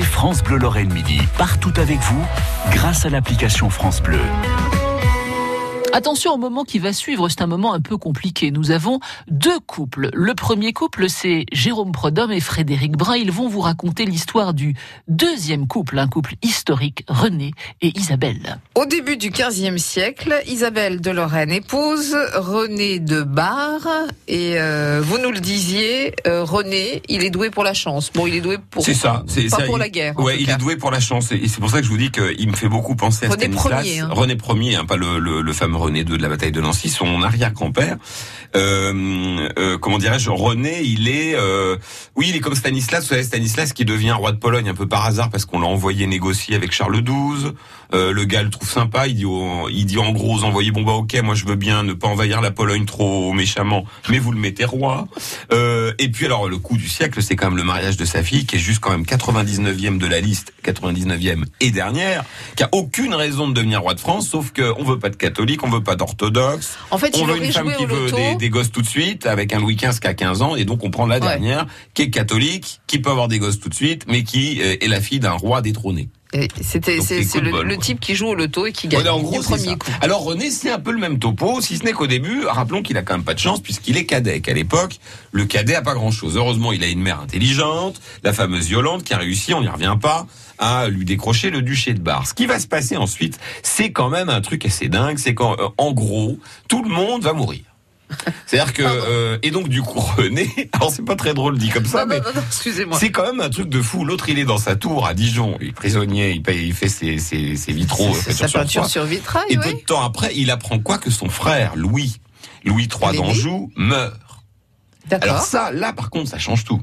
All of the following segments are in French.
France Bleu Lorraine Midi, partout avec vous, grâce à l'application France Bleu. Attention au moment qui va suivre, c'est un moment un peu compliqué. Nous avons deux couples. Le premier couple, c'est Jérôme Prodhomme et Frédéric Brun. Ils vont vous raconter l'histoire du deuxième couple, un couple historique, René et Isabelle. Au début du XVe siècle, Isabelle de Lorraine épouse René de Bar. Et euh, vous nous le disiez, euh, René, il est doué pour la chance. Bon, il est doué pour. C'est ça. C'est pas ça, pour il- la guerre. Ouais, il cas. est doué pour la chance. Et c'est pour ça que je vous dis qu'il me fait beaucoup penser à René Stanislas. Ier, hein. René Ier, hein, pas le, le, le fameux René II de la bataille de Nancy, son arrière-grand-père. Euh, euh, comment dirais-je René, il est, euh, oui, il est comme Stanislas. Vous savez, Stanislas qui devient roi de Pologne un peu par hasard parce qu'on l'a envoyé négocier avec Charles XII. Euh, le gars le trouve sympa. Il dit, il dit en gros aux envoyés, bon bah ok, moi je veux bien ne pas envahir la Pologne trop méchamment, mais vous le mettez roi. Euh, et puis alors le coup du siècle, c'est quand même le mariage de sa fille qui est juste quand même 99e de la liste, 99e et dernière, qui a aucune raison de devenir roi de France, sauf que on veut pas de catholique, on veut pas d'orthodoxe, En fait, on veut une femme qui veut des gosses tout de suite, avec un Louis XV qui a 15 ans, et donc on prend la dernière, qui est catholique, qui peut avoir des gosses tout de suite, mais qui euh, est la fille d'un roi détrôné. C'était, le, le type qui joue au loto et qui gagne en gros, c'est premier coup. Alors René, c'est un peu le même topo, si ce n'est qu'au début, rappelons qu'il a quand même pas de chance puisqu'il est cadet. Qu'à l'époque, le cadet a pas grand-chose. Heureusement, il a une mère intelligente, la fameuse Yolande, qui a réussi, on n'y revient pas, à lui décrocher le duché de Bar. Ce qui va se passer ensuite, c'est quand même un truc assez dingue, c'est qu'en euh, en gros, tout le monde va mourir. C'est-à-dire que euh, et donc du coup René, alors c'est pas très drôle dit comme ça, non, mais non, non, non, excusez-moi. c'est quand même un truc de fou. L'autre, il est dans sa tour à Dijon, il est prisonnier, il, paye, il fait ses, ses, ses vitraux, peinture sa peinture sur vitrail, Et oui. peu de temps après, il apprend quoi que son frère, Louis, Louis III d'Anjou, meurt. Alors ça, là, par contre, ça change tout.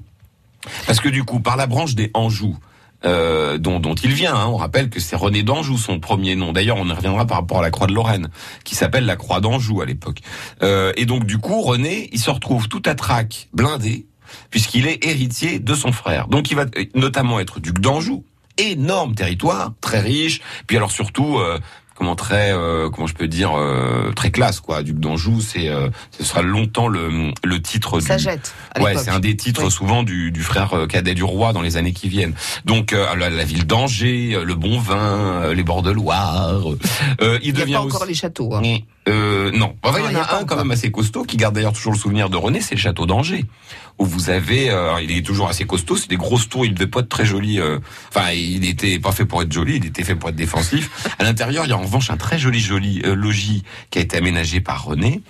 Parce que du coup, par la branche des Anjou, euh, dont, dont il vient, hein, on rappelle que c'est René d'Anjou, son premier nom. D'ailleurs, on y reviendra par rapport à la Croix de Lorraine, qui s'appelle la Croix d'Anjou à l'époque. Euh, et donc, du coup, René, il se retrouve tout à trac, blindé, puisqu'il est héritier de son frère. Donc, il va euh, notamment être duc d'Anjou. Énorme territoire, très riche. Puis alors surtout, euh, comment très, euh, comment je peux dire, euh, très classe quoi. Duc d'Anjou, c'est, euh, ce sera longtemps le, le titre Ça du, jette. à Ouais, c'est un des titres Oui. souvent du, du frère euh, cadet du roi dans les années qui viennent. Donc euh, la, la ville d'Angers, le bon vin, les bords de Loire. euh, il Il n'y devient a pas encore les châteaux. hein. Euh, non, Enfin, Non, il y en a un quand même assez costaud qui garde d'ailleurs toujours le souvenir de René, c'est le château d'Angers où vous avez, euh, il est toujours assez costaud, c'est des grosses tours, il devait pas être très joli. euh, Enfin, il était pas fait pour être joli, il était fait pour être défensif. À l'intérieur, il y a en revanche un très joli joli euh, logis qui a été aménagé par René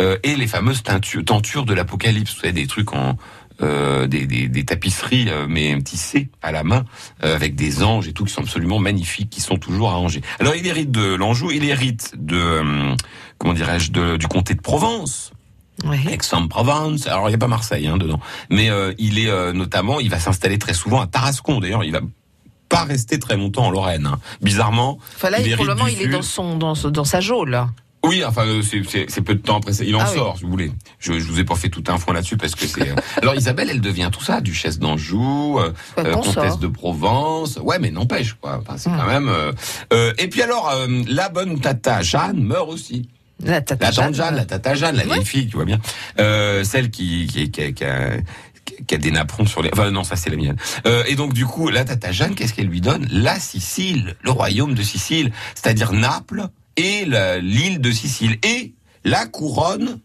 euh, et les fameuses tentures de l'Apocalypse, vous savez des trucs en euh, des, des, des tapisseries euh, mais tissées à la main euh, avec des anges et tout qui sont absolument magnifiques, qui sont toujours à Angers. Alors il hérite de l'Anjou, il hérite de euh, comment dirais-je de- du comté de Provence. Oui. Aix-en-Provence. Alors il n'y a pas Marseille hein, dedans, mais il est notamment, il va s'installer très souvent à Tarascon. D'ailleurs, il va pas rester très longtemps en Lorraine. hein. Bizarrement. Enfin là, il pour le hérite moment, du il est dans son dans, dans sa geôle. Oui, enfin euh, c'est- peu de temps après ça. Il en Ah oui. sort, si vous voulez. Je, je vous ai pas fait tout un point là-dessus parce que c'est. euh, Alors Isabelle, elle devient tout ça, duchesse d'Anjou, euh, euh, comtesse de Provence. Ouais, mais n'empêche quoi. Enfin, c'est Hmm. quand même. euh, euh, et puis alors, euh, la bonne tata Jeanne meurt aussi. La tata La Jeanne. Jeanne, la tata Jeanne, la Ouais. vieille fille, tu vois bien. Euh, celle qui, qui, qui, qui a, qui a des napperons sur les... Enfin non, ça c'est la mienne. Euh, et donc du coup, la tata Jeanne, qu'est-ce qu'elle lui donne? La Sicile, le royaume de Sicile, c'est-à-dire Naples et l'île de Sicile, et la couronne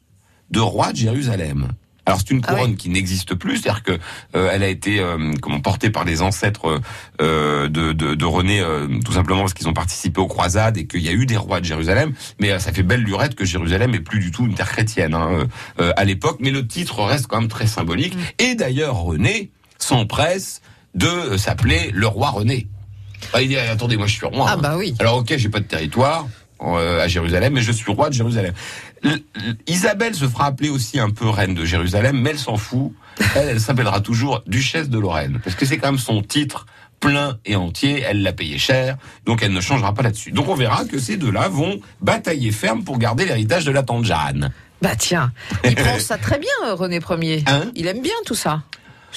de roi de Jérusalem. Alors c'est une Ah couronne oui. qui n'existe plus, c'est-à-dire que euh, elle a été euh, comment portée par les ancêtres euh, de, de, de René, euh, tout simplement parce qu'ils ont participé aux croisades et qu'il y a eu des rois de Jérusalem. Mais euh, ça fait belle lurette que Jérusalem est plus du tout une terre chrétienne hein, euh, à l'époque. Mais le titre reste quand même très symbolique. Et d'ailleurs René s'empresse de s'appeler le roi René. Ah, il dit attendez, moi je suis roi. Ah hein. bah oui. Alors ok, j'ai pas de territoire à Jérusalem, mais je suis roi de Jérusalem. Isabelle se fera appeler aussi un peu reine de Jérusalem, mais elle s'en fout. Elle, elle s'appellera toujours duchesse de Lorraine, parce que c'est quand même son titre plein et entier. Elle l'a payé cher, donc elle ne changera pas là-dessus. Donc on verra que ces deux-là vont batailler ferme pour garder l'héritage de la tante Jeanne. Bah tiens, il prend ça très bien, euh, René Ier. Hein? Il aime bien tout ça.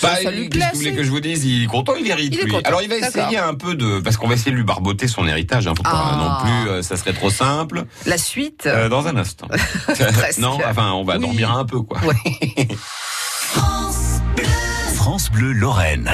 Bah, ça il- lui qu'est-ce plaît. que vous voulez que je vous dise Il est content, il hérite Il est lui. content, Alors il va essayer un peu de, parce qu'on va essayer de lui barboter son héritage. Hein, pas Ah. non plus, euh, ça serait trop simple. La suite. Euh, dans un instant. Non, enfin, on va Oui. dormir un peu, quoi. Ouais. France Bleu Lorraine.